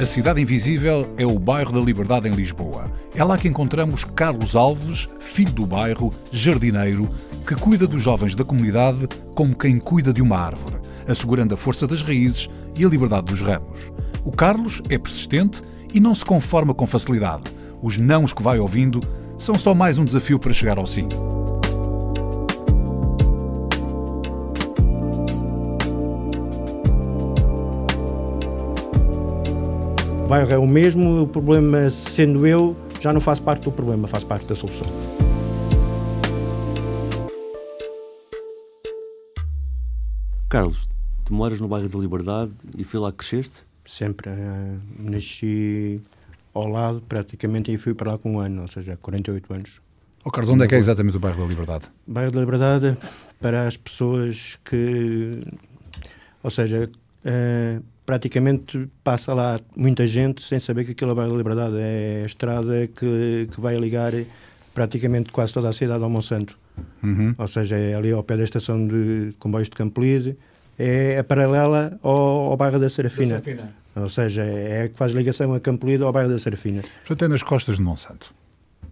A Cidade Invisível é o bairro da Liberdade em Lisboa. É lá que encontramos Carlos Alves, filho do bairro, jardineiro, que cuida dos jovens da comunidade como quem cuida de uma árvore, assegurando a força das raízes e a liberdade dos ramos. O Carlos é persistente e não se conforma com facilidade. Os nãos que vai ouvindo são só mais um desafio para chegar ao sim. Bairro é o mesmo, o problema, sendo eu, já não faço parte do problema, faço parte da solução. Carlos, tu moras no bairro da Liberdade e foi lá que cresceste? Sempre. eh, nasci ao lado, praticamente, e fui para lá com um ano, ou seja, 48 anos. Oh, Carlos, onde é que é exatamente o bairro da Liberdade? Bairro da Liberdade, para as pessoas que. Ou seja, eh, praticamente passa lá muita gente sem saber que aquilo é o Bairro da Liberdade. É a estrada que, que vai ligar praticamente quase toda a cidade ao Monsanto. Uhum. Ou seja, é ali ao pé da estação de comboios de Campolide, é a paralela ao, ao bairro da Serafina. Ou seja, é a que faz ligação a Campolide ao bairro da Serafina. Portanto, é nas costas de Monsanto.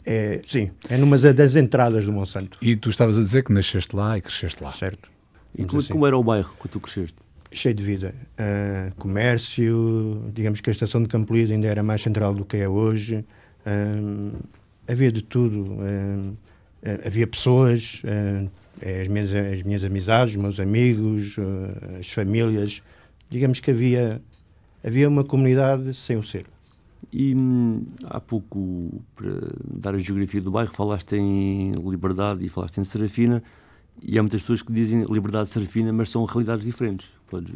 É, sim, é numa das entradas do Monsanto. E tu estavas a dizer que nasceste lá e cresceste lá. Certo? E como, assim. como era o bairro que tu cresceste? Cheio de vida. Ah, comércio, digamos que a estação de Campolide ainda era mais central do que é hoje. Ah, havia de tudo. Ah, havia pessoas, ah, as, minhas, as minhas amizades, os meus amigos, as famílias. Digamos que havia, havia uma comunidade sem o ser. E hum, há pouco, para dar a geografia do bairro, falaste em Liberdade e falaste em Serafina, e há muitas pessoas que dizem Liberdade Serafina, mas são realidades diferentes. Podes...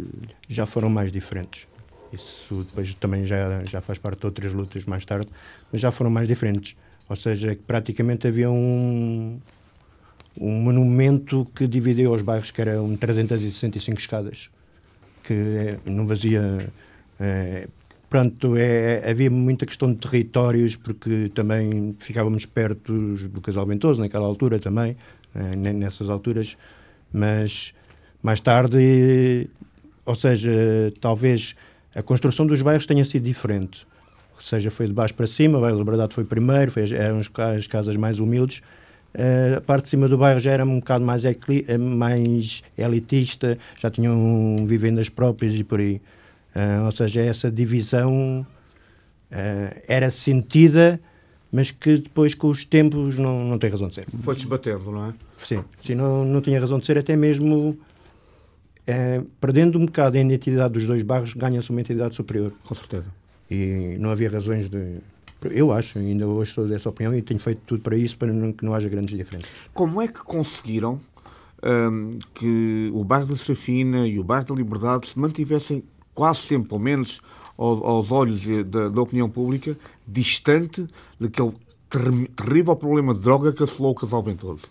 já foram mais diferentes. Isso depois também já, já faz parte de outras lutas mais tarde, mas já foram mais diferentes. Ou seja, praticamente havia um, um monumento que dividiu os bairros, que eram 365 escadas, que eh, não vazia. Eh, pronto, é, havia muita questão de territórios, porque também ficávamos perto do Casal Ventoso, naquela altura também, nessas alturas, mas mais tarde, ou seja, talvez a construção dos bairros tenha sido diferente. Ou seja, foi de baixo para cima, o bairro da Liberdade foi primeiro, foi, eram as ca- as casas mais humildes. Eh, a parte de cima do bairro já era um bocado mais, ecli- eh, mais elitista, já tinham vivendas próprias e por aí. Eh, ou seja, essa divisão eh, era sentida, mas que depois, com os tempos, não, não tem razão de ser. Foi desbatendo, não é? Sim, sim não, não tinha razão de ser, até mesmo eh, perdendo um bocado a identidade dos dois bairros, ganha-se uma identidade superior. Com certeza. E não havia razões de. Eu acho, ainda hoje sou dessa opinião e tenho feito tudo para isso, para não- que não haja grandes diferenças. Como é que conseguiram hum, que o bairro da Serafina e o bairro da Liberdade se mantivessem quase sempre, pelo menos ao- aos olhos da, da opinião pública, distante daquele ter- terrível problema de droga que assolou o casal Ventoso?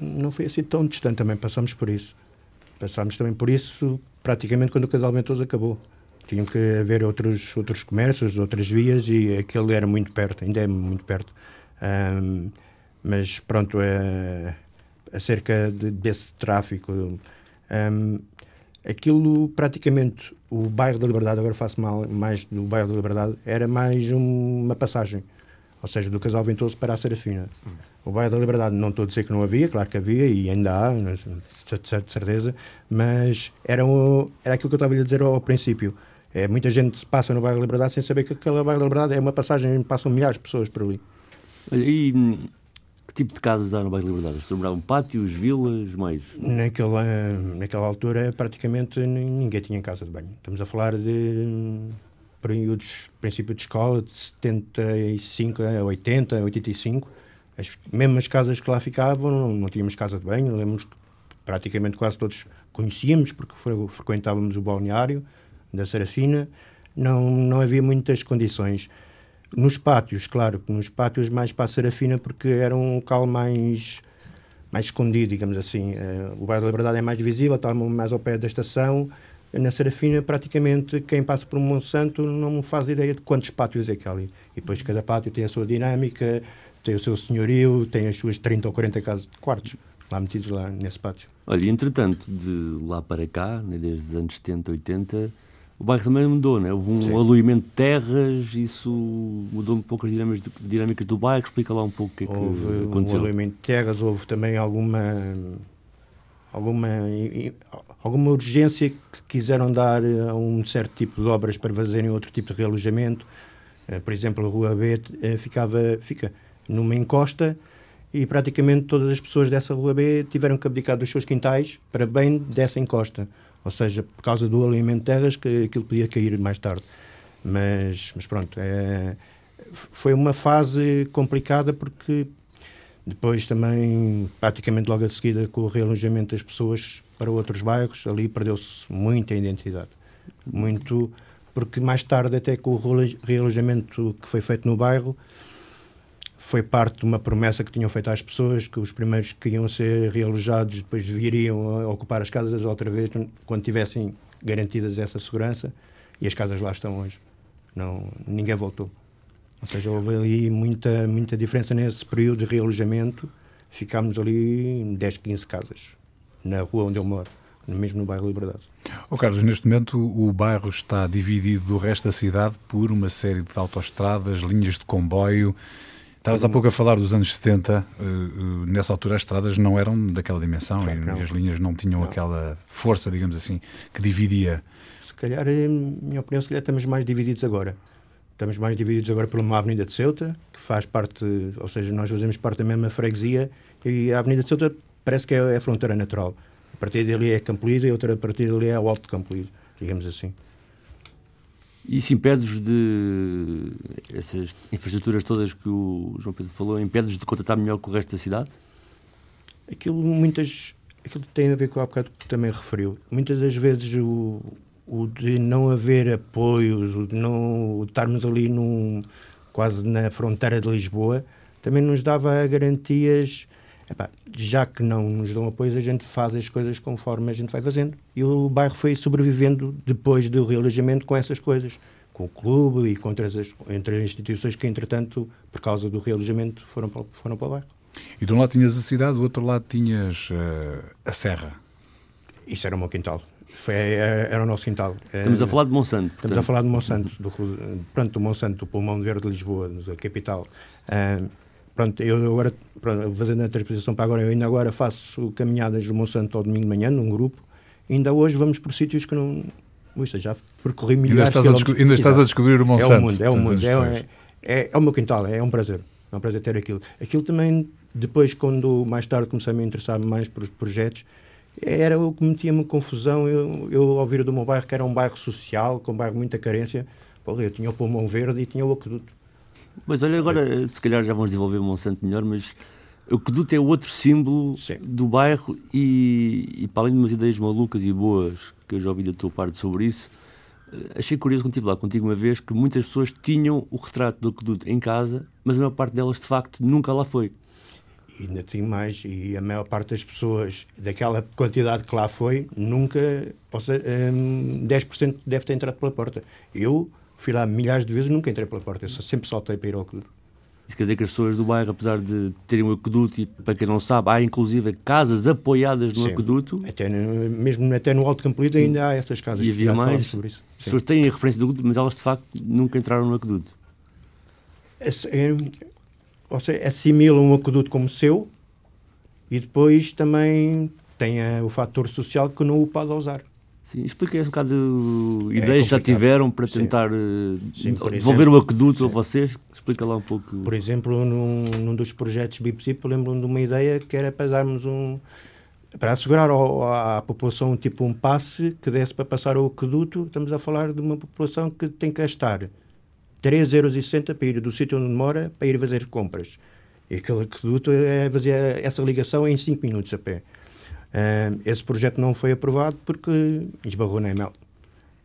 Não foi assim tão distante, também passamos por isso. Passámos também por isso praticamente quando o Casal Ventoso acabou. Tinham que haver outros, outros comércios, outras vias e aquele era muito perto, ainda é muito perto. Ahm, mas pronto, é, acerca de- desse tráfico, ahm, aquilo praticamente, o bairro da Liberdade, agora faço mal, mais do bairro da Liberdade, era mais um- uma passagem. Ou seja, do Casal Ventoso para a Serafina. O bairro da Liberdade, não estou a dizer que não havia, claro que havia e ainda há, cer- de certeza, mas era, o, era aquilo que eu estava a dizer ao, princípio. É, muita gente passa no bairro da Liberdade sem saber que aquele bairro da Liberdade é uma passagem, passam milhares de pessoas por ali. E tipo de casas há no bairro da Liberdade? Sobravam pátios, vilas, mais? Naquela, naquela altura, praticamente nin- ninguém tinha casa de banho. Estamos a falar de períodos, princípio de escola, de 75 a 80, 85. as, mesmo as casas que lá ficavam, não, não tínhamos casa de banho, que praticamente quase todos conhecíamos, porque frequentávamos o balneário da Serafina, não, não havia muitas condições. Nos pátios, claro, nos pátios mais para a Serafina, porque era um local mais, mais escondido, digamos assim. Uh, o bairro da Liberdade é mais visível, está mais ao pé da estação. Na Serafina, praticamente, quem passa por Monsanto não faz ideia de quantos pátios é que há ali. E depois cada pátio tem a sua dinâmica, tem o seu senhorio, tem as suas 30 ou 40 casas de quartos lá metidos lá nesse pátio. Olha, entretanto, de lá para cá, né, desde os anos 70, 80, o bairro também mudou, né? houve um Sim. aluimento de terras, isso mudou um pouco as dinâmicas, dinâmicas do bairro. Explica lá um pouco o que é que houve aconteceu. um aluimento de terras, houve também alguma, alguma, alguma urgência que quiseram dar a um certo tipo de obras para fazerem outro tipo de realojamento. Eh, por exemplo, a Rua B eh, ficava, fica numa encosta e praticamente todas as pessoas dessa Rua B tiveram que abdicar dos seus quintais para bem dessa encosta ou seja, por causa do alimento de terras que aquilo podia cair mais tarde. Mas, mas pronto, é, foi uma fase complicada porque depois também, praticamente logo a seguida, com o realojamento das pessoas para outros bairros, ali perdeu-se muita identidade. Muito, porque mais tarde, até com o realojamento que foi feito no bairro, foi parte de uma promessa que tinham feito às pessoas que os primeiros que iam ser realojados depois viriam a ocupar as casas outra vez quando tivessem garantidas essa segurança e as casas lá estão hoje. Não, ninguém voltou. Ou seja, houve ali muita, muita diferença nesse período de realojamento. Ficámos ali 10, 15 casas na rua onde eu moro, mesmo no bairro Liberdade. Oh, Carlos, neste momento o bairro está dividido do resto da cidade por uma série de autoestradas, linhas de comboio, Estavas há pouco a falar dos anos 70. Uh, uh, nessa altura as estradas não eram daquela dimensão claro, e as linhas não tinham não. aquela força, digamos assim, que dividia. Se calhar, em minha opinião, se calhar estamos mais divididos agora. Estamos mais divididos agora por uma Avenida de Ceuta, que faz parte, ou seja, nós fazemos parte da mesma freguesia e a Avenida de Ceuta parece que é a fronteira natural. A partir dali é Campolido e outra a partir dali é o Alto Campolido, digamos assim. Isso impede-vos de. essas infraestruturas todas que o João Pedro falou, impede-vos de contratar melhor com o resto da cidade? Aquilo muitas. aquilo tem a ver com o bocado que também referiu. Muitas das vezes o, o de não haver apoios, o de não o de estarmos ali num, quase na fronteira de Lisboa, também nos dava garantias. Epá, já que não nos dão apoios, a gente faz as coisas conforme a gente vai fazendo. E o bairro foi sobrevivendo depois do realojamento com essas coisas, com o clube e com outras, entre as instituições que, entretanto, por causa do realojamento, foram para, foram para o bairro. E de um lado tinhas a cidade, do outro lado tinhas uh, a serra. Isso era o meu quintal. Foi, era, era, o nosso quintal. Estamos a falar de Monsanto. Estamos portanto. a falar de Monsanto, do, pronto, do Monsanto, do pulmão verde de Lisboa, da capital. Uh, pronto, eu agora, pronto, fazendo a transposição para agora, eu ainda agora faço caminhadas do Monsanto ao domingo de manhã, num grupo, ainda hoje vamos por sítios que não. Uxa, já percorri milhares ainda estás, a, ainda estás a descobrir o Monsanto. É o mundo, é o mundo. É, é, é, o meu quintal, é, um prazer. É um prazer ter aquilo. Aquilo também, depois, quando mais tarde comecei a me interessar mais por os projetos, era o que metia-me confusão. Eu, eu ouvir do meu bairro que era um bairro social, com um bairro de muita carência. Eu tinha o pulmão verde e tinha o aqueduto. Mas olha, agora se calhar já vamos desenvolver Monsanto melhor, mas o Queduto é outro símbolo Sim. do bairro e, e, para além de umas ideias malucas e boas que eu já ouvi da tua parte sobre isso, eh, achei curioso quando estive lá contigo uma vez que muitas pessoas tinham o retrato do Queduto em casa, mas a maior parte delas de facto nunca lá foi. E ainda tem mais, e a maior parte das pessoas, daquela quantidade que lá foi, nunca, ou seja, hum, 10% deve ter entrado pela porta. Eu fui lá milhares de vezes nunca entrei pela porta, eu sempre saltei para ir ao aqueduto. Isso quer dizer que as pessoas do bairro, apesar de terem um aqueduto, e para quem não sabe, há inclusive casas apoiadas no Sim. aqueduto. Até no, mesmo até no Alto Campolido ainda há essas casas. E havia mais. Sobre isso. As pessoas têm a referência do aqueduto, mas elas de facto nunca entraram no aqueduto. É, é, ou seja, assimilam um aqueduto como seu e depois também tem a, o fator social que não o pode usar. Sim, explica um bocado ideias é já tiveram para tentar eh, Sim. Sim, devolver exemplo, o aqueduto a vocês. Explica lá um pouco. Por exemplo, num, num dos projetos BIPSIP, lembro-me de uma ideia que era para darmos um. para assegurar ao, à população tipo um passe que desse para passar o aqueduto. Estamos a falar de uma população que tem que gastar 3,60€ para ir do sítio onde mora para ir fazer compras. E aquele aqueduto é, fazia essa ligação em 5 minutos a pé. Esse projeto não foi aprovado porque esbarrou na EML.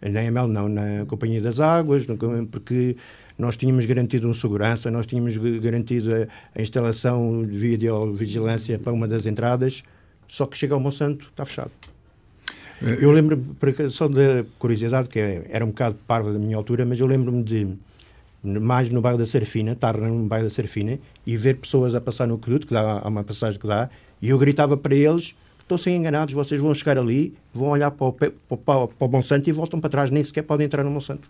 Na EML não, na Companhia das Águas, porque nós tínhamos garantido uma segurança, nós tínhamos garantido a, a instalação de videovigilância para uma das entradas, só que chega ao Monsanto, está fechado. Eu lembro, só da curiosidade, que era um bocado parva da minha altura, mas eu lembro-me de, mais no bairro da Serfina, estar no bairro da Serfina e ver pessoas a passar no aqueduto, que dá, há uma passagem que dá, e eu gritava para eles: estão sem enganados, vocês vão chegar ali, vão olhar para o, para, para, para o Monsanto e voltam para trás, nem sequer podem entrar no Monsanto.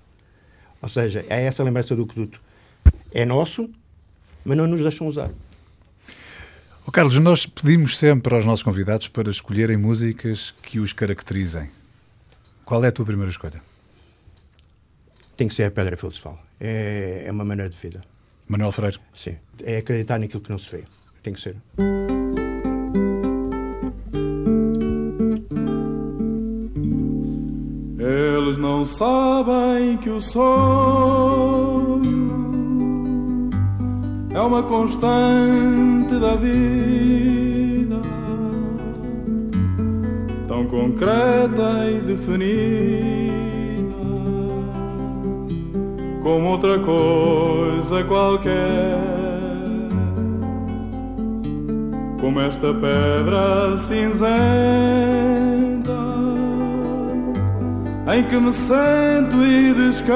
Ou seja, é essa a lembrança do aqueduto. É nosso, mas não nos deixam usar. Oh, Carlos, nós pedimos sempre aos nossos convidados para escolherem músicas que os caracterizem. Qual é a tua primeira escolha? Tem que ser a Pedra Filosofal. É, é uma maneira de vida. Manuel Freire? Sim. É acreditar naquilo que não se vê. Tem que ser. Não sabem que o sonho é uma constante da vida, tão concreta e definida como outra coisa qualquer. Como esta pedra cinzenta em que me sento e descanso.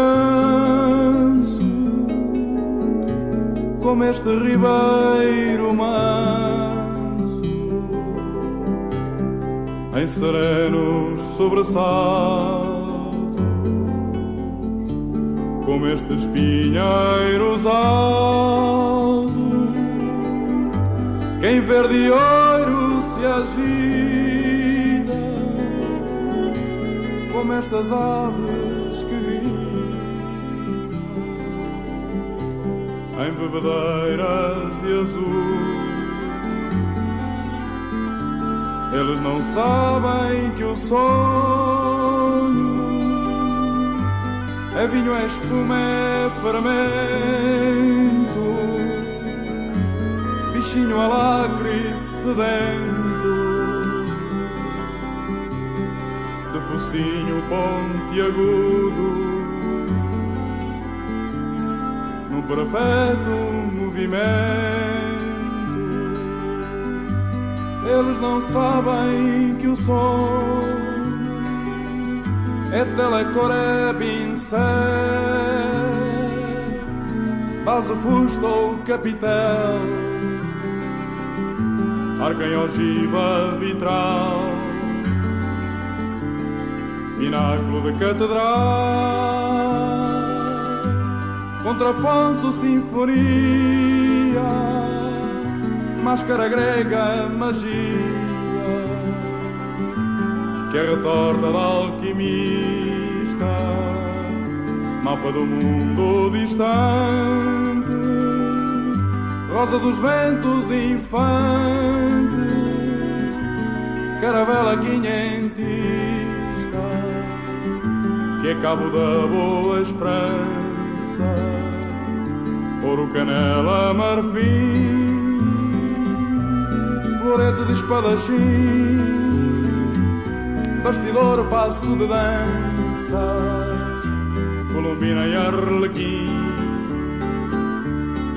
Como este ribeiro manso em serenos sobressaltos, como estes pinheiros altos, que em verde ouro se agita, como estas aves que em bebedeiras de azul. Eles não sabem que o sonho é vinho, é espuma, é fermento, bichinho alacre sedento, focinho pontiagudo perpétuo movimento. Eles não sabem que o som é telecor, é pincel, base, fusto ou capitel, arca em ogiva vitral, pináculo de catedral. Contraponto, sinfonia, máscara grega, magia, que é retorta da alquimista, mapa do mundo distante, rosa dos ventos infante, caravela quinhentista, que é cabo da boa esperança ouro, canela, marfim, florete de espadachim, bastidor, passo de dança, colombina e arlequim,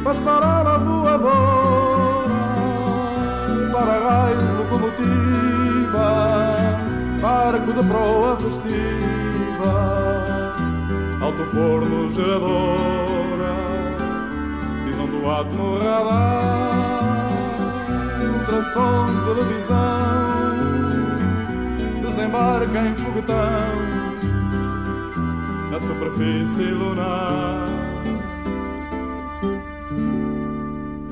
passarela voadora, para-raio, locomotiva, barco de proa festiva alto forno geradora, cisão do átomo radar, ultrassom, televisão, desembarca em foguetão, na superfície lunar.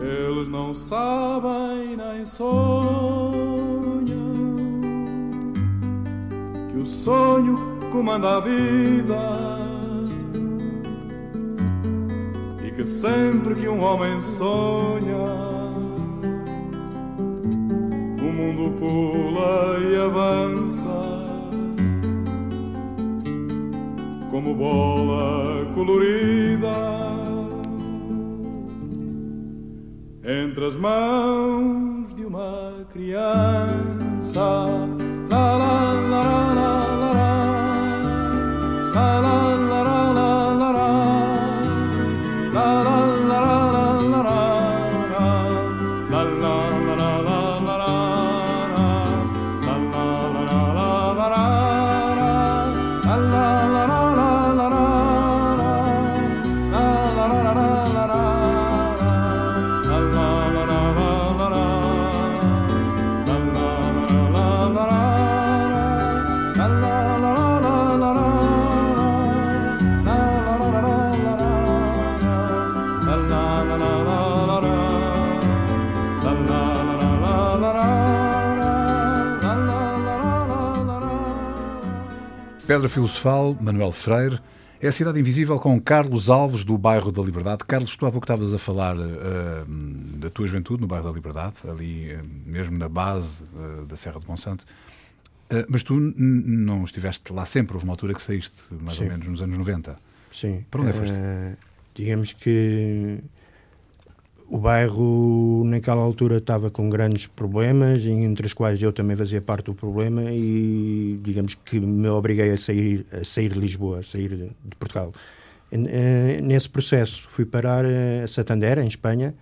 Eles não sabem nem sonham que o sonho comanda a vida. Que sempre que um homem sonha, o mundo pula e avança. Como bola colorida entre as mãos de uma criança. La, la, la, la, Pedra Filosofal, Manuel Freire, é a Cidade Invisível com Carlos Alves, do bairro da Liberdade. Carlos, tu há pouco estavas a falar uh, da tua juventude no bairro da Liberdade, ali uh, mesmo na base uh, da Serra de Monsanto. mas tu não estiveste lá sempre, houve uma altura que saíste, mais Sim. ou menos nos anos 90. Sim. Para onde é foste? digamos que o bairro, naquela altura, estava com grandes problemas, entre os quais eu também fazia parte do problema, e digamos que me obriguei a sair, a sair de Lisboa, a sair de, Portugal. Eh, nesse processo, fui parar a Santander, em Espanha,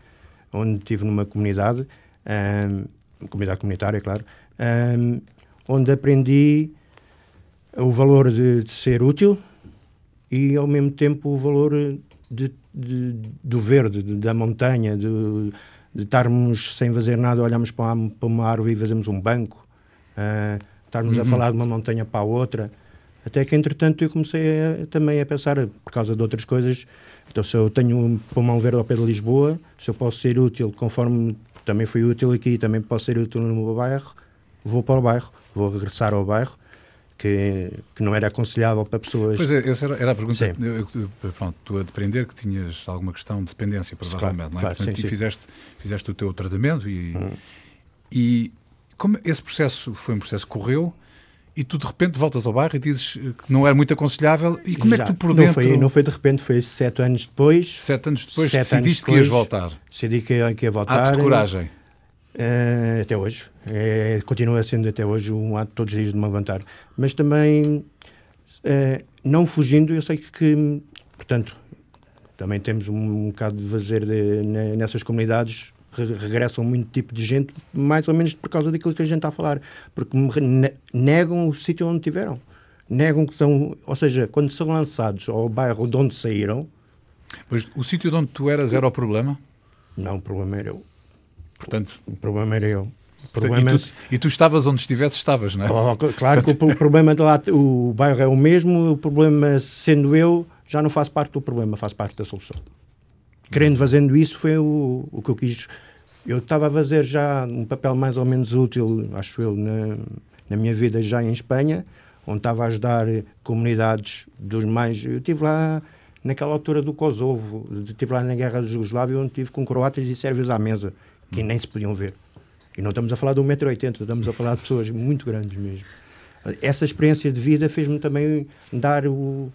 onde estive numa comunidade, ehm, comunidade comunitária, claro, ehm, onde aprendi o valor de, de ser útil e, ao mesmo tempo, o valor de de, do verde, de, da montanha, de, de, estarmos sem fazer nada, olhamos para uma, para uma árvore e fazemos um banco, uh, estarmos uhum. a falar de uma montanha para a outra. Até que, entretanto, eu comecei a, também a pensar, por causa de outras coisas, então se eu tenho um pulmão verde ao pé de Lisboa, se eu posso ser útil, conforme também fui útil aqui, também posso ser útil no meu bairro, vou para o bairro, vou regressar ao bairro que, que não era aconselhável para pessoas. Pois é, essa era, era a pergunta. Eu, pronto, tu a depender que tinhas alguma questão de dependência, provavelmente, claro, não é? Claro, Portanto, sim, sim. Fizeste, fizeste o teu tratamento e, hum. e como esse processo foi um processo que correu e tu de repente voltas ao bairro e dizes que não era muito aconselhável e como Já, é que tu por dentro... Não foi, não foi de repente, foi sete anos depois. Sete anos depois sete decidiste depois, que ias voltar. Decidi que, que ia voltar. Ato de coragem. Uh, até hoje. É, continua sendo até hoje um ato todos os dias de me levantar. Mas também, uh, não fugindo, eu sei que, que, portanto, também temos um, um bocado de fazer nessas comunidades regressam muito tipo de gente, mais ou menos por causa daquilo que a gente está a falar, porque negam o sítio onde tiveram. Negam que estão, ou seja, quando são lançados ao bairro de onde saíram. Mas o sítio de onde tu eras era o problema? Não, o problema era eu. Portanto, o problema era eu. Problema e, tu, e, tu, estavas onde estivesse, estavas, não é? Oh, claro que o, problema de lá, o bairro é o mesmo, o problema sendo eu, já não faço parte do problema, faço parte da solução. Querendo fazendo isso foi o, o que eu quis. Eu estava a fazer já um papel mais ou menos útil, acho eu, na, na minha vida já em Espanha, onde estava a ajudar comunidades dos mais. Eu estive lá naquela altura do Kosovo, estive lá na guerra da Jugoslávia, onde estive com croatas e sérvios à mesa que nem se podiam ver. E não estamos a falar de 1,80m, estamos a falar de pessoas muito grandes mesmo. Essa experiência de vida fez-me também dar o,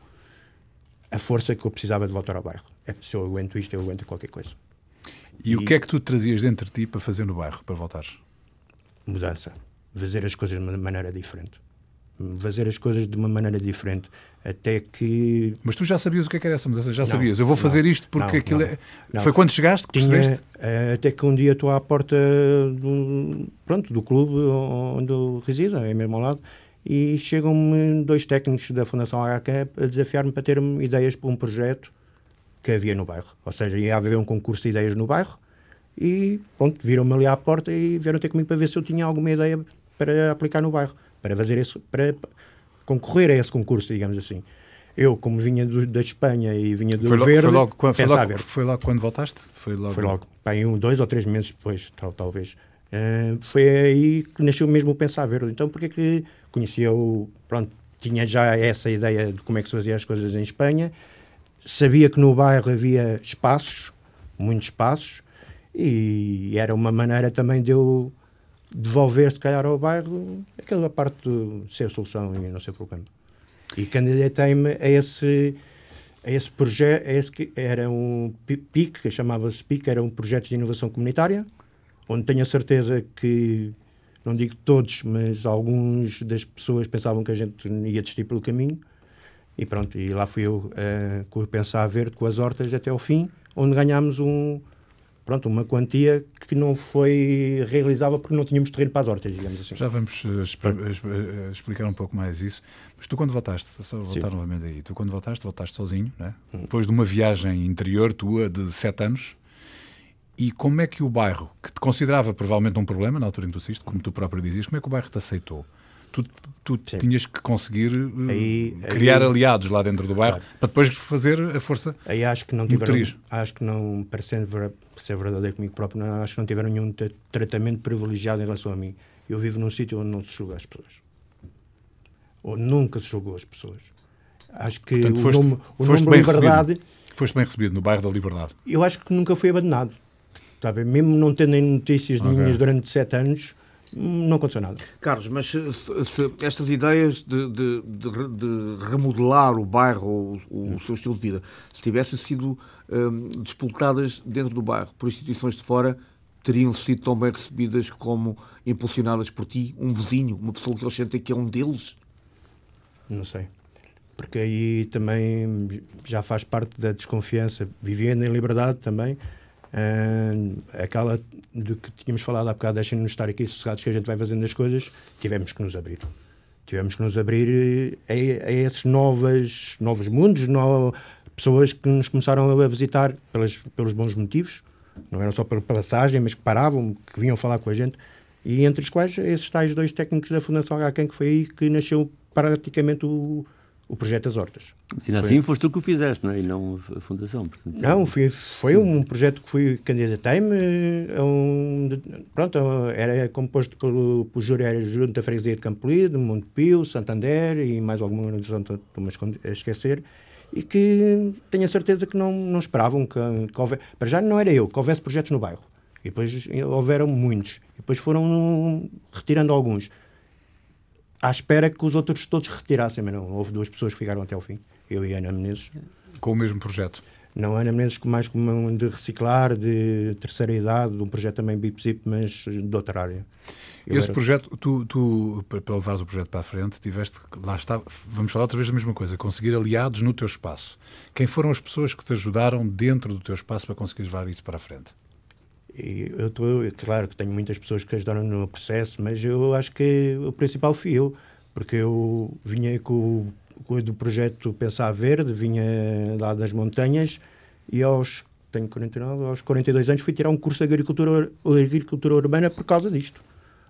a força que eu precisava de voltar ao bairro. É, se eu aguento isto, eu aguento qualquer coisa. E, e, o que é que tu trazias dentro de ti para fazer no bairro, para voltares? Mudança. Fazer as coisas de uma maneira diferente fazer as coisas de uma maneira diferente. Até que. Mas tu já sabias o que, é que era essa mudança? Já não, sabias? Eu vou fazer não, isto porque não, aquilo é. Foi quando chegaste que Tinha, percebeste? Eh, até que um dia estou à porta do, pronto, do clube onde eu resido, é mesmo ao lado, e chegam-me dois técnicos da Fundação HK a desafiar-me para ter ideias para um projeto que havia no bairro. Ou seja, ia haver um concurso de ideias no bairro e pronto, viram-me ali à porta e vieram ter comigo para ver se eu tinha alguma ideia para aplicar no bairro para fazer isso, para concorrer a esse concurso, digamos assim. Eu, como vinha do, da Espanha e vinha do foi logo, Verde, foi logo, quando, foi logo, foi logo quando voltaste? Foi logo, foi logo bem, um, dois ou três meses depois, tal, talvez. Uh, foi aí que nasceu mesmo o Pensar Verde. Então, porque é que conhecia o... Pronto, tinha já essa ideia de como é que se fazia as coisas em Espanha, sabia que no bairro havia espaços, muitos espaços, e era uma maneira também de eu devolver, se calhar, ao bairro aquela parte de ser solução e não ser problema. E candidatei-me a esse, esse projeto esse que era um PIC, que chamava-se PIC, era um projeto de inovação comunitária, onde tenho a certeza que, não digo todos, mas alguns das pessoas pensavam que a gente ia desistir pelo caminho. E pronto, e lá fui eu uh, com o Pensar Verde, com as hortas até ao fim, onde ganhámos um, pronto, uma quantia que não foi realizável porque não tínhamos terreno para as hortas, digamos assim. Já vamos uh, explicar um pouco mais isso. Mas tu quando votaste, só voltar Sim. novamente aí, tu quando votaste, votaste sozinho, né? Hum. depois de uma viagem interior tua de sete anos, e como é que o bairro, que te considerava provavelmente um problema na altura em que tu assiste, como tu próprio dizias, como é que o bairro te aceitou? Tu, tu tinhas que conseguir uh, aí, criar aí, aliados lá dentro do bairro claro. para depois fazer a força. Aí acho que não tiveram, acho que não, parecendo ser verdadeiro comigo próprio, não, acho que não tiveram nenhum tratamento privilegiado em relação a mim. Eu vivo num sítio onde não se julga as pessoas. Ou nunca se julgou as pessoas. Acho que Portanto, o foste, nome, o foste nome Liberdade. Recebido. Foste bem recebido no bairro da Liberdade. Eu acho que nunca fui abandonado. Está Mesmo não tendo notícias okay. minhas durante sete anos, não aconteceu nada. Carlos, mas se, se estas ideias de, de, de, de, remodelar o bairro, o, o, seu estilo de vida, se tivessem sido um, disputadas dentro do bairro por instituições de fora, teriam sido tão bem recebidas como impulsionadas por ti, um vizinho, uma pessoa que eles sentem que é um deles? Não sei. Porque aí também já faz parte da desconfiança, vivendo em liberdade também, Uh, aquela do que tínhamos falado há bocado, deixem-nos estar aqui sossegados que a gente vai fazendo as coisas, tivemos que nos abrir. Tivemos que nos abrir a, a esses novas, novos mundos, no, pessoas que nos começaram a visitar pelas, pelos bons motivos, não era só pela passagem, mas que paravam, que vinham falar com a gente, e entre os quais esses tais dois técnicos da Fundação HQM, que foi aí que nasceu praticamente o, o projeto das hortas. Mas ainda assim foste tu que o fizeste, não é? E não a Fundação. Portanto, não, foi, foi um projeto que fui candidatei-me a um... Pronto, era composto pelo, pelo júri, era junto da Freguesia de Campolide, Montepio, Santander e mais alguma organização, estou-me a esquecer, e que tenho a certeza que não, não esperavam que, que houvesse... Para já não era eu, que houvesse projetos no bairro. E depois houveram muitos. E depois foram retirando alguns à espera que os outros todos retirassem, mas não. Houve duas pessoas que ficaram até ao fim, eu e a Ana Menezes. Com o mesmo projeto? Não, Ana Menezes mais como de reciclar, de terceira idade, de um projeto também BIP-ZIP, mas de outra área. Eu Esse era... projeto, tu, tu, para levares o projeto para a frente, tiveste, lá está, vamos falar outra vez da mesma coisa, conseguir aliados no teu espaço. Quem foram as pessoas que te ajudaram dentro do teu espaço para conseguires levar isso para a frente? E eu estou, claro que tenho muitas pessoas que ajudaram no processo, mas eu acho que o principal fui eu, porque eu vinha com, com o do projeto Pensar Verde, vinha lá das montanhas e aos tenho 49, aos 42 anos fui tirar um curso de agricultura, agricultura urbana por causa disto.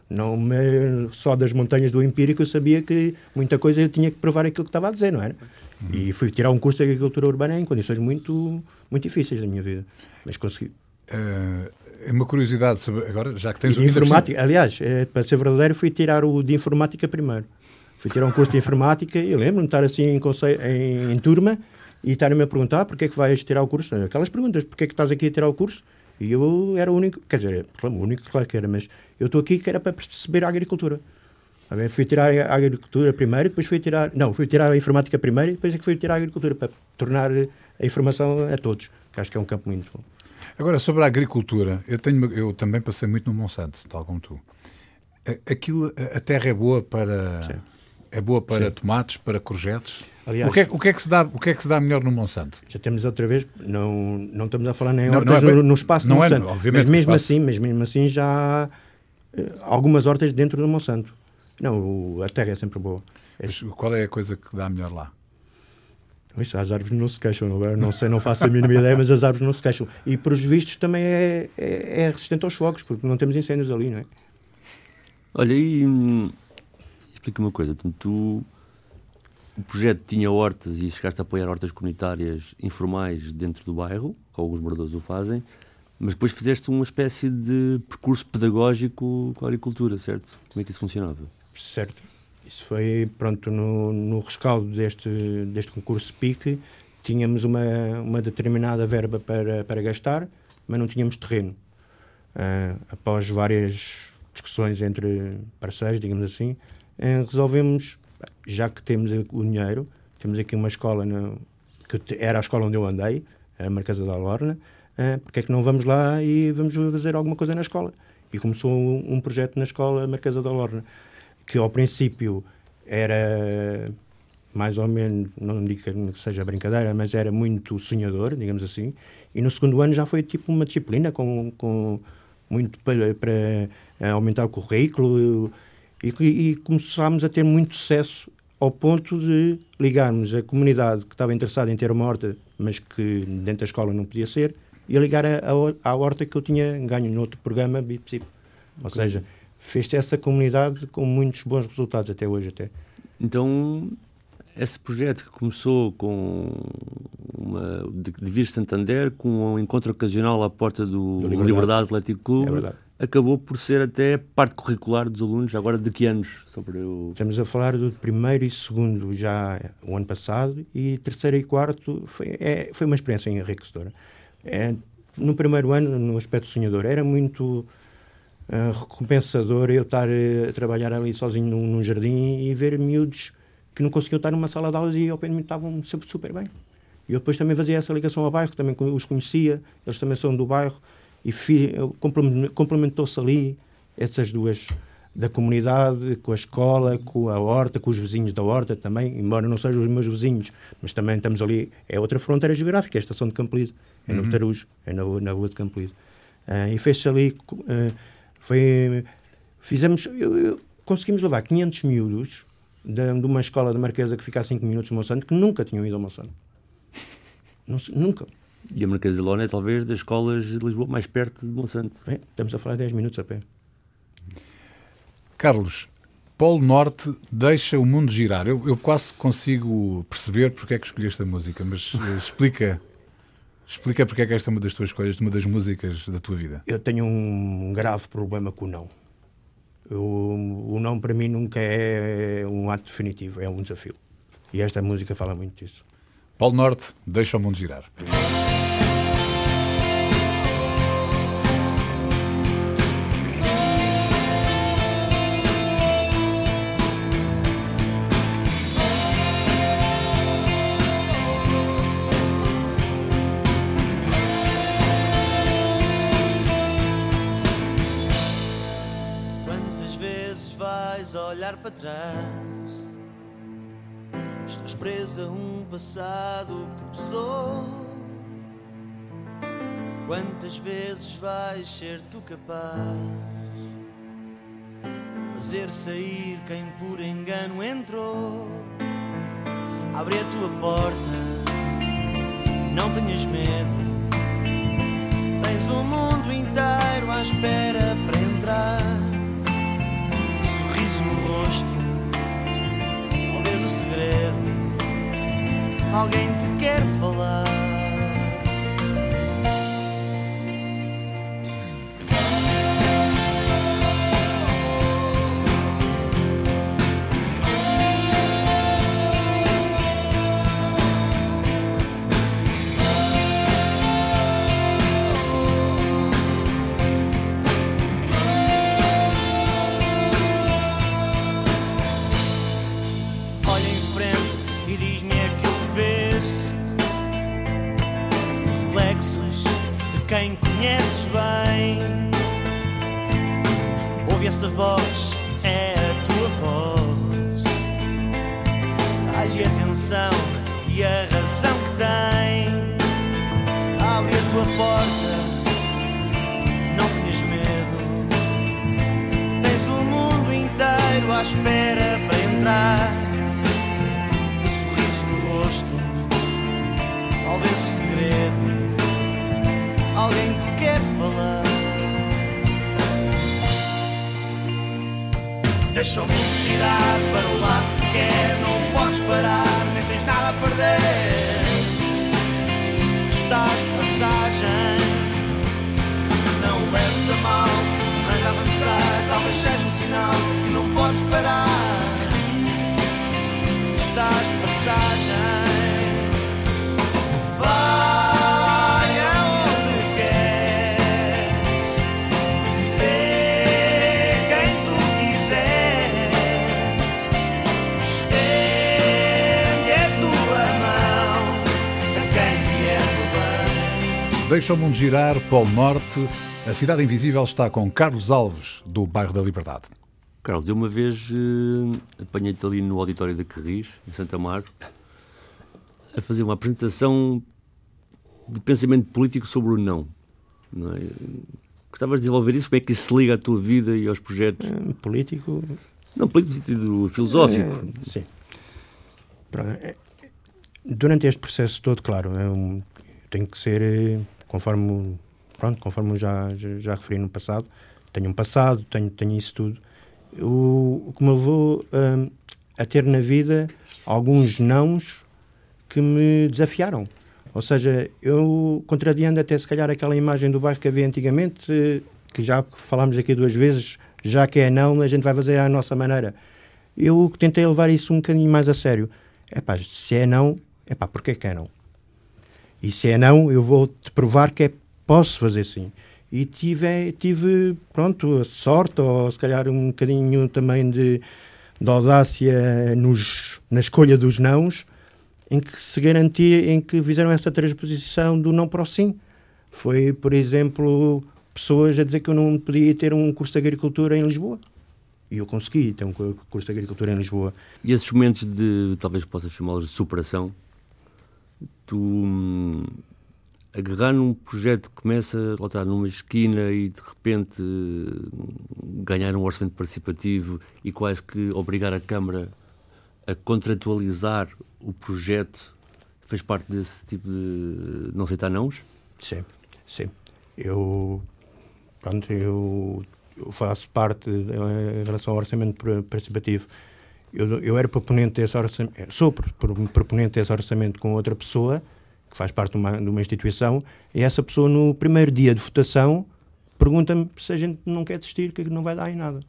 Não me, só das montanhas do empírico eu sabia que muita coisa eu tinha que provar aquilo que estava a dizer, não era? Uhum. E fui tirar um curso de agricultura urbana em condições muito, muito difíceis da minha vida. Mas consegui. Uh, é uma curiosidade sobre, agora, já que tens o informática, aliás, é, para ser verdadeiro, fui tirar o de informática primeiro. Fui tirar um curso de informática e lembro-me de estar assim em, em, em turma e estarem-me a perguntar porque é que vais tirar o curso. Aquelas perguntas, porque é que estás aqui a tirar o curso? E eu era o único, quer dizer, o único, claro que era, mas eu estou aqui que era para perceber a agricultura. Fui tirar a agricultura primeiro, depois fui tirar. Não, fui tirar a informática primeiro e depois é que fui tirar a agricultura para tornar a informação a todos, que acho que é um campo muito bom. Agora, sobre a agricultura, eu, tenho, eu também passei muito no Monsanto, tal como tu. Aquilo, a terra é boa para. Sim. É boa para Sim. tomates, para courgettes? Aliás, o, que é, o, que é que se dá, o que é que se dá melhor no Monsanto? Já temos outra vez, não, não estamos a falar nem não, hortas não é, no, no, espaço não do é, Monsanto. É, obviamente, mas mesmo assim, mas mesmo assim já há eh, algumas hortas dentro do Monsanto. Não, a terra é sempre boa. Mas qual é a coisa que dá melhor lá? Isso, as árvores não se queixam, não, não sei, não faço a mínima ideia, mas as árvores não se queixam. E, por os vistos, também é, é, é resistente aos fogos, porque não temos incêndios ali, não é? Olha, e hum, explica uma coisa. Tu, o projeto tinha hortas e chegaste a apoiar hortas comunitárias informais dentro do bairro, como alguns moradores o fazem, mas depois fizeste uma espécie de percurso pedagógico com a agricultura, certo? Como é que isso funcionava? Certo. Isso foi, pronto, no, no rescaldo deste, deste concurso PIC, tínhamos uma, uma determinada verba para, para gastar, mas não tínhamos terreno. Uh, após várias discussões entre parceiros, digamos assim, uh, resolvemos, já que temos o dinheiro, temos aqui uma escola no, porque era a escola onde eu andei, a Marquesa da Lorna, uh, porque é que não vamos lá e vamos fazer alguma coisa na escola? E começou um, um projeto na escola Marquesa da Lorna, que ao princípio era mais ou menos, não digo que seja brincadeira, mas era muito sonhador, digamos assim, e no segundo ano já foi tipo uma disciplina com, com muito para, para aumentar o currículo e, e, começámos a ter muito sucesso ao ponto de ligarmos a comunidade que estava interessada em ter uma horta, mas que dentro da escola não podia ser, e ligar a, a, à horta que eu tinha ganho no outro programa, BIP Ou seja, fez essa comunidade com muitos bons resultados até hoje até. Então, esse projeto que começou com uma, de, de Vir Santander, com um encontro ocasional à porta do, do Liberdade. Liberdade Atlético Clube, é acabou por ser até parte curricular dos alunos, agora de que anos? Sobre o... Estamos a falar do primeiro e segundo já o ano passado, e terceiro e quarto foi, é, foi uma experiência enriquecedora. É, no primeiro ano, no aspecto sonhador, era muito recompensador eu estar uh, a trabalhar ali sozinho num, num, jardim e ver miúdos que não conseguiam estar numa sala de aulas e ao pé de mim estavam sempre super bem. E eu depois também fazia essa ligação ao bairro, também os conhecia, eles também são do bairro, e complementou-se ali essas duas da comunidade, com a escola, com a horta, com os vizinhos da horta também, embora não sejam os meus vizinhos, mas também estamos ali, é outra fronteira geográfica, é a estação de Campolide, é no uhum. Tarujo, é na, na rua de Campolide. Uh, e fez-se ali, uh, foi, fizemos, eu, eu, conseguimos levar 500 miúdos de, de, uma escola de Marquesa que fica a 5 minutos de Monsanto, que nunca tinham ido a Monsanto. nunca. E a Marquesa de Lona é talvez das escolas de Lisboa mais perto de Monsanto. É, estamos a falar de 10 minutos a pé. Carlos, Polo Norte deixa o mundo girar. Eu, eu quase consigo perceber porque é que escolheste a música, mas eh, explica. Explica porque é que esta é uma das tuas escolhas, uma das músicas da tua vida. Eu tenho um grave problema com o não. Eu, o não para mim nunca é um ato definitivo, é um desafio. E esta música fala muito disso. Polo Norte, deixa o mundo girar. Capaz fazer sair quem por engano entrou? Abre a tua porta, não tenhas medo. Tens o mundo inteiro à espera para entrar. E sorriso no rosto, talvez o segredo alguém te quer falar. Deixa o mundo girar, Polo Norte. A Cidade Invisível está com Carlos Alves, do bairro da Liberdade. Carlos, eu uma vez eh, apanhei-te ali no auditório da Carris, em Santa Mar, a fazer uma apresentação de pensamento político sobre o não. não é? Gostavas de desenvolver isso? Como é que isso se liga à tua vida e aos projetos? Eh, político, Não político, no sentido filosófico. Eh, sim. Pronto, Durante este processo todo, claro, é um- tenho que ser, conforme, pronto, conforme já, já, já referi no passado, tenho um passado, tenho, tenho isso tudo. O, o que me levou hum, a ter na vida alguns nãos que me desafiaram. Ou seja, eu, contrariando até se calhar aquela imagem do bairro que havia antigamente, que já falámos aqui duas vezes, já que é não, a gente vai fazer à nossa maneira. Eu tentei levar isso um bocadinho mais a sério. É pá, se é não, é pá, porquê que é não? E se é não, eu vou-te provar que é, posso fazer sim. E tive, tive, pronto, sorte, ou se calhar um bocadinho também de, de audácia nos, na escolha dos nãos, em que se garantia, em que fizeram essa transposição do não para o sim. Foi, por exemplo, pessoas a dizer que eu não podia ter um curso de agricultura em Lisboa. E eu consegui ter um cu- curso de agricultura em Lisboa. E esses momentos de, talvez possas chamá-los de superação, tu hum, agarrar num projeto que começa lá está, numa esquina e de repente hum, ganhar um orçamento participativo e quase que obrigar a Câmara a contratualizar o projeto, fez parte desse tipo de não aceitar nãos? Sim, sim. Eu, pronto, eu, eu faço parte eh, em relação ao orçamento par- participativo. Eu, eu era proponente desse orçamento, sou pro- pro- proponente desse orçamento com outra pessoa que faz parte de uma, de uma instituição e essa pessoa no primeiro dia de votação pergunta-me se a gente não quer desistir, que não vai dar em nada.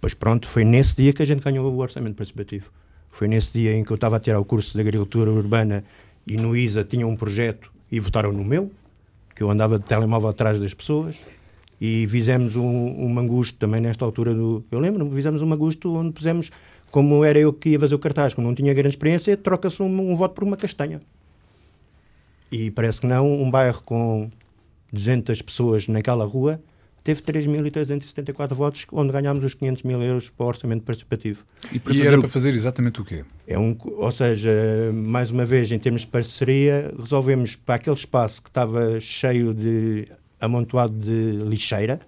Pois pronto, foi nesse dia que a gente ganhou o orçamento participativo. Foi nesse dia em que eu estava a tirar o curso de agricultura urbana e no ISA tinha um projeto e votaram no meu, que eu andava de telemóvel atrás das pessoas e fizemos um, um mangusto também nesta altura do. Eu lembro-me, fizemos um mangusto onde pusemos, como era eu que ia fazer o cartaz, como não tinha grande experiência, troca-se um, um voto por uma castanha. E parece que não, um bairro com 200 pessoas naquela rua teve 3.374 votos, onde ganhámos os 500 mil euros para o orçamento participativo. para E era o- para fazer exatamente o quê? É um, ou seja, mais uma vez, em termos de parceria, resolvemos para aquele espaço que estava cheio de amontoado de lixeira,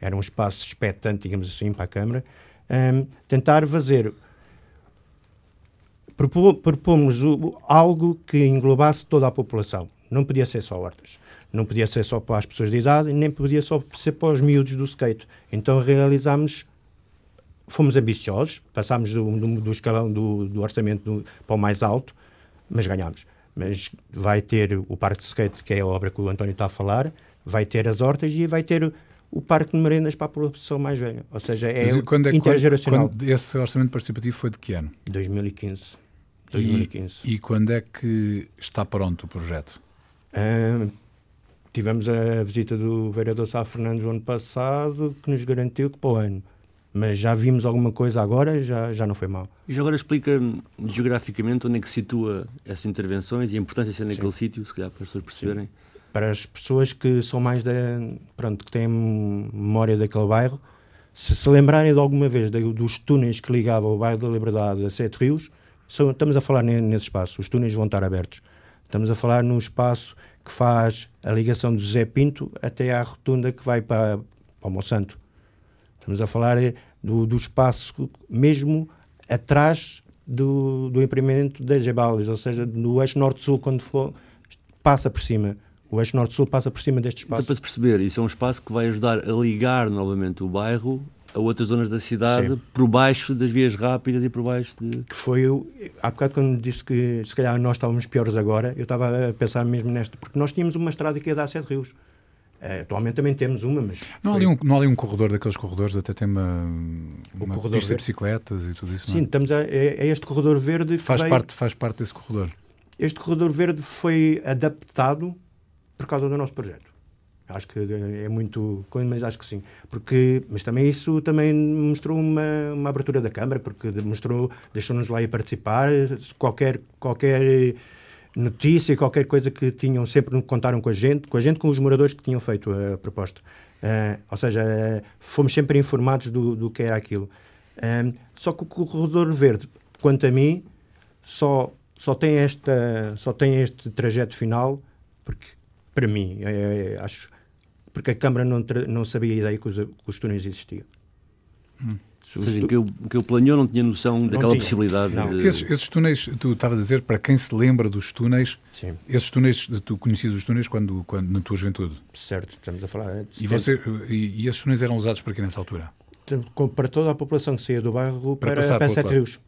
era um espaço expectante, digamos assim, para a Câmara, hum, tentar fazer. Propomos algo que englobasse toda a população. Não podia ser só hortas. Não podia ser só para as pessoas de idade, nem podia só ser para os miúdos do skate. Então realizámos fomos ambiciosos, passámos do, do, do escalão do, do orçamento do- para o mais alto, mas ganhámos. Mas vai ter o parque de skate, que é a obra que o António está a falar, vai ter as hortas e vai ter o parque de merendas para a população mais velha. Ou seja, é, Mas quando é intergeracional. quando- esse orçamento participativo foi de que ano? 2015. E, 2015. e quando é que está pronto o projeto? Ah, tivemos a visita do vereador Sá Fernandes no ano passado, que nos garantiu que para o ano. Mas já vimos alguma coisa agora, já, já não foi mal. E já agora explica hum, geograficamente onde é que se situa essas intervenções e a importância de ser naquele sítio, se calhar para as pessoas perceberem. Para as pessoas que são mais da pronto que têm memória daquele bairro se se lembrarem de alguma vez da- dos túneis que ligavam o bairro da Liberdade a Sete Rios são- estamos a falar ne- nesse espaço os túneis vão estar abertos estamos a falar no espaço que faz a ligação do Zé Pinto até à rotunda que vai para, para o Monsanto estamos a falar eh, do, do espaço mesmo atrás do, do empreendimento das Jebales, ou seja, no eixo norte-sul, quando for, passa por cima. O eixo norte-sul passa por cima deste Então, espaço. para se perceber, isso é um espaço que vai ajudar a ligar novamente o bairro a outras zonas da cidade, Sim. por baixo das vias rápidas e por baixo de. Que foi, o- há bocado quando disse que se calhar nós estávamos piores agora, eu estava a pensar mesmo nesta, porque nós tínhamos uma estrada que ia dar a Sete Rios. Eh, atualmente também temos uma, mas. Não há, foi- ali um, não há ali um corredor daqueles corredores, até tem uma, uma corredor pista de verde. bicicletas e tudo isso. não Sim, é? estamos a, é, é este corredor verde que faz, veio- parte, faz parte desse corredor. Este corredor verde foi adaptado por causa do nosso projeto. Acho que é muito, mas acho que sim, porque mas também isso também mostrou uma, uma abertura da Câmara, porque mostrou deixou-nos lá ir participar. Qualquer qualquer notícia, qualquer coisa que tinham, sempre contaram com a gente, com a gente, com os moradores que tinham feito a proposta. Uh, ou seja, uh, fomos sempre informados do, do que era aquilo. Um, só que o corredor verde, quanto a mim, só, só, tem, esta, só tem este trajeto final, porque, para mim, é, é, acho, porque a Câmara não, não sabia a ideia que os, que os túneis existiam. Hum. Ou seja, que eu, que eu planeou não tinha noção daquela tinha. possibilidade. De... Esses, esses, túneis, tu estavas a dizer, para quem se lembra dos túneis, Sim. esses túneis, tu conhecias os túneis quando, quando, na tua juventude? Certo, estamos a falar. E, você, e, e esses túneis eram usados para quê nessa altura? Para toda a população que saía do bairro para, para, para Sete Rios.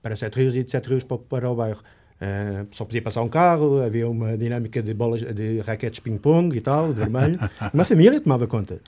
Para Sete Rios e de Sete Rios para, para o bairro. Uh, só podia passar um carro, havia uma dinâmica de bolas, de raquetes ping-pong e tal, vermelho. Uma família tomava conta.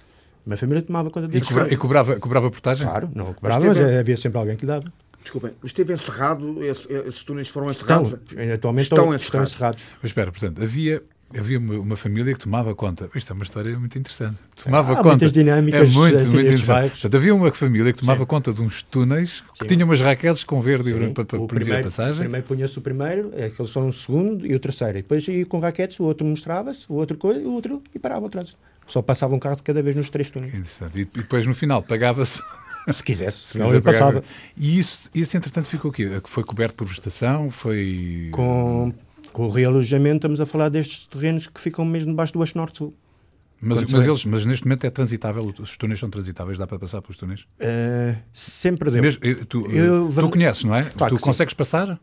Uma família tomava conta disso. E, cobra, e cobrava, cobrava portagem? Claro, não cobrava, mas, mas havia sempre alguém que lhe dava. Desculpem, esteve encerrado, esse, esses túneis foram encerrados? Estão, atualmente estão, estão, encerrados. estão encerrados. Mas espera, portanto, havia havia uma, uma, família que tomava conta. Isto é uma história muito interessante. Tomava Há conta. muitas dinâmicas. É muito, muito interessante. Portanto, havia uma família que tomava Sim. conta de uns túneis que Sim. tinham umas raquetes com verde Sim. para, para permitir a passagem. Primeiro punha-se o primeiro, aqueles são o segundo e o terceiro. E depois ia com raquetes, o outro mostrava-se, o outro coisa, o outro e parava o trânsito. Só passava um carro de cada vez nos três túneis. Interessante. E depois no final pagava-se. Se quisesse, se não ele passava. E isso, isso, entretanto, ficou o quê? Foi coberto por vegetação? Foi. Com com o realojamento, estamos a falar destes terrenos que ficam mesmo debaixo do eixo norte-sul. Mas, mas, eles, mas neste momento é transitável? Os túneis são transitáveis? Dá para passar pelos túneis? Uh, sempre deu. Mesmo, eh, tu, eu, tu conheces, não é? Claro tu consegues sim. passar?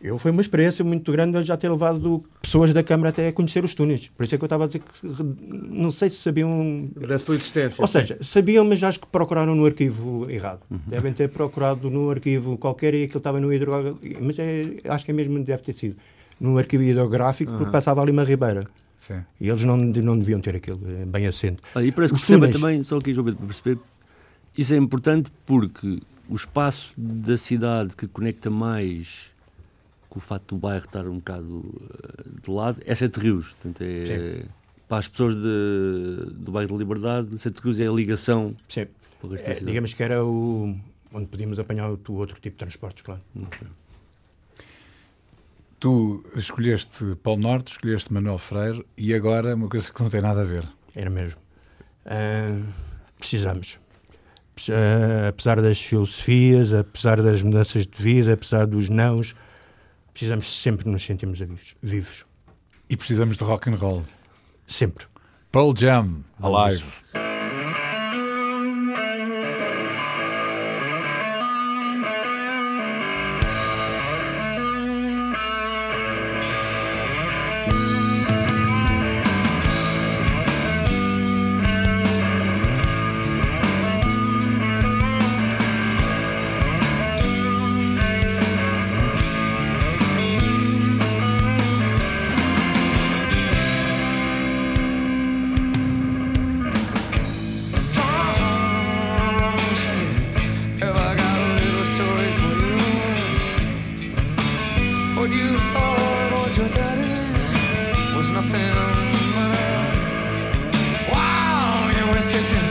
Eu foi uma experiência muito grande já ter levado pessoas da Câmara até a conhecer os túneis. Por isso é que eu estava a dizer que não sei se sabiam. Da sua existência. Ou seja, sabiam, mas acho que procuraram no arquivo errado. Uhum. Devem ter procurado no arquivo qualquer e aquilo estava no hidro. Mas é, acho que é mesmo deve ter sido no arquivo hidrográfico uhum. porque passava ali uma ribeira. Sim. E eles não, não deviam ter aquilo é bem assente. Ah, e parece Os que túneis... também, só aqui, João Pedro, para perceber, isso é importante porque o espaço da cidade que conecta mais com o facto do bairro estar um bocado eh, de lado é Sete Rios. Portanto, é, para as pessoas de, do bairro da Liberdade, Sete Rios é a ligação. Sim. É, digamos que era o, onde podíamos apanhar o, outro tipo de transportes, claro. Okay. Tu escolheste Paulo Norte, escolheste Manuel Freire e agora uma coisa que não tem nada a ver. Era mesmo. Uh, precisamos. Uh, apesar das filosofias, apesar das mudanças de vida, apesar dos nãos, precisamos sempre nos sentirmos vivos. E precisamos de rock and roll. Sempre. Pearl Jam, Alive. listen to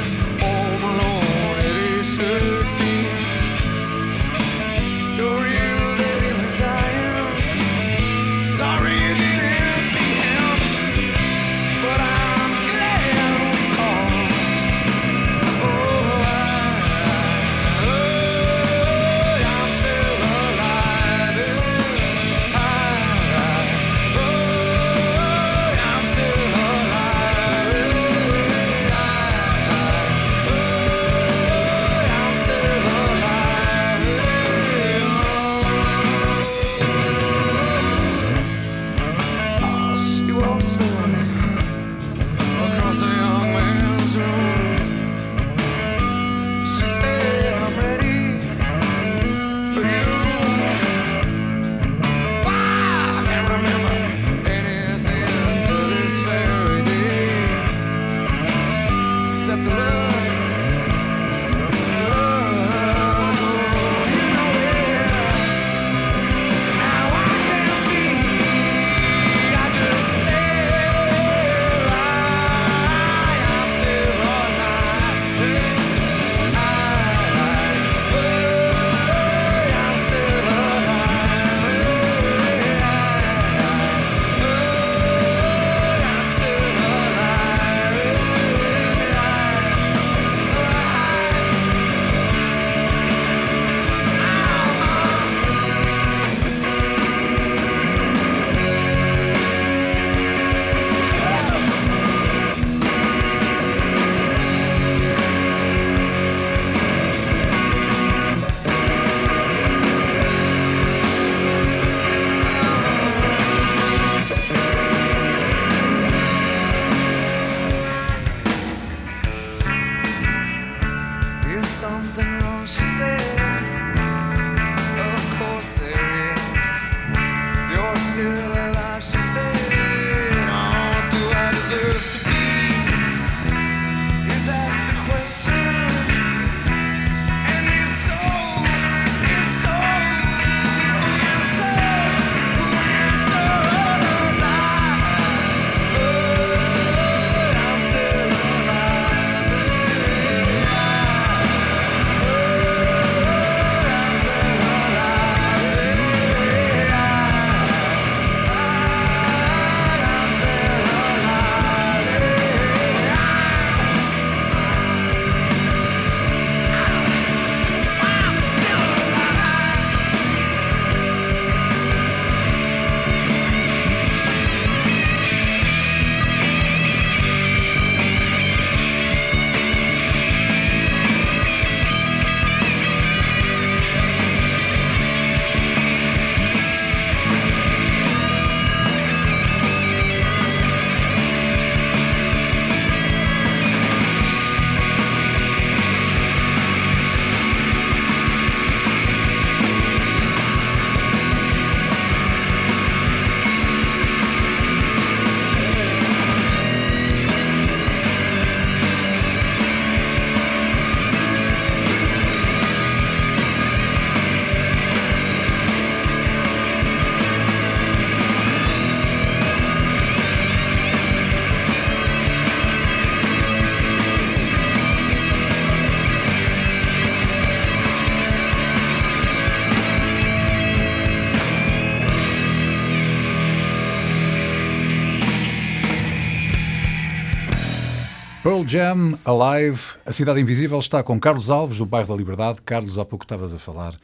Pearl Jam, Alive, a Cidade Invisível está com Carlos Alves, do bairro da Liberdade. Carlos, há pouco estavas a falar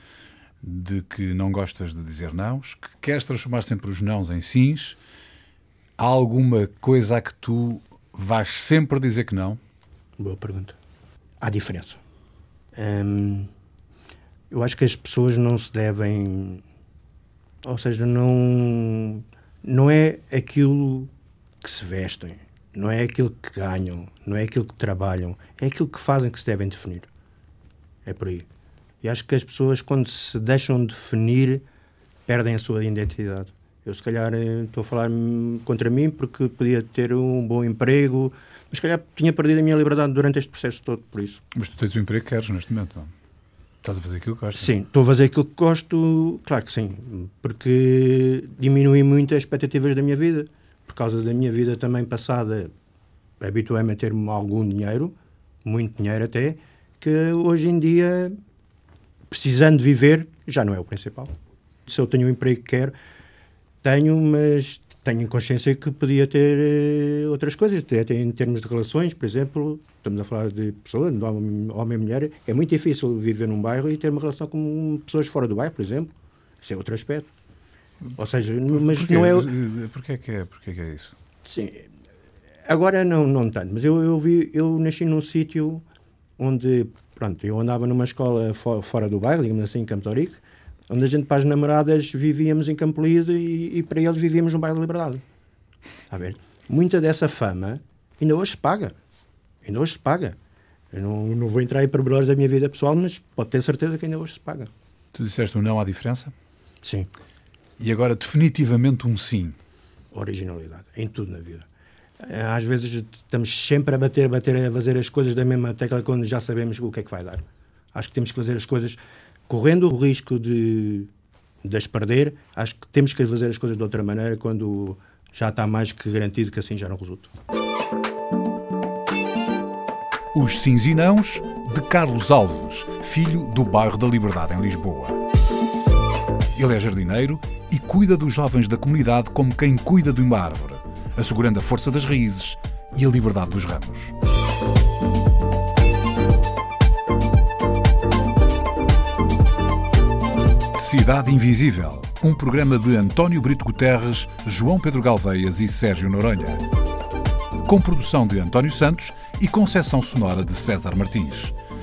de que não gostas de dizer nãos, que queres transformar sempre os nãos em sims. Há alguma coisa a que tu vais sempre dizer que não? Boa pergunta. Há diferença. Hum, eu acho que as pessoas não se devem. Ou seja, não, não é aquilo que se vestem, não é aquilo que ganham, não é aquilo que trabalham, é aquilo que fazem que se devem definir. É por aí. E acho que as pessoas, quando se deixam definir, perdem a sua identidade. Eu, se calhar, eh, estou a falar contra mim porque podia ter um bom emprego, mas, se calhar, tinha perdido a minha liberdade durante este processo todo, por isso. Mas tu tens o emprego que queres neste momento, não? Estás a fazer aquilo que gostas? Sim, estou a fazer aquilo que gosto, claro que sim, porque diminui muito as expectativas da minha vida. Causa da minha vida também passada, habituei-me a ter algum dinheiro, muito dinheiro até, que hoje em dia, precisando viver, já não é o principal. Se eu tenho o emprego que quero, tenho, mas tenho consciência que podia ter eh, outras coisas, até em termos de relações, por exemplo, estamos a falar de pessoas, de homem, e mulher, é muito difícil viver num bairro e ter uma relação com pessoas fora do bairro, por exemplo. Isso é outro aspecto. Ou seja, mas Porquê? não é. Porquê que é, porquê que é isso? Sim. Agora não, não tanto, mas eu, eu, vi, eu nasci num sítio onde, pronto, eu andava numa escola fo- fora do bairro, digamos assim, em Campo de Ourique, onde a gente para as namoradas vivíamos em Campo Lido e, e para eles vivíamos no bairro da Liberdade. Está a ver? Muita dessa fama ainda hoje se paga. Ainda hoje se paga. Eu não, não vou entrar em pormenores da minha vida pessoal, mas pode ter certeza que ainda hoje se paga. Tu disseste um não à diferença Sim. E agora definitivamente um sim. originalidade em tudo na vida. Eh, Às vezes estamos sempre a bater, a bater, a fazer as coisas da mesma tecla quando já sabemos o que é que vai dar. Acho que temos que fazer as coisas correndo o risco de, de as perder. Acho que temos que fazer as coisas de outra maneira quando já está mais que garantido que assim já não resulta. Os Sims e Nãos, de Carlos Alves, filho do bairro da Liberdade, em Lisboa. Ele é jardineiro e cuida dos jovens da comunidade como quem cuida de uma árvore, assegurando a força das raízes e a liberdade dos ramos. Cidade Invisível, um programa de António Brito Guterres, João Pedro Galveias e Sérgio Noronha com produção de António Santos e concessão sonora de César Martins.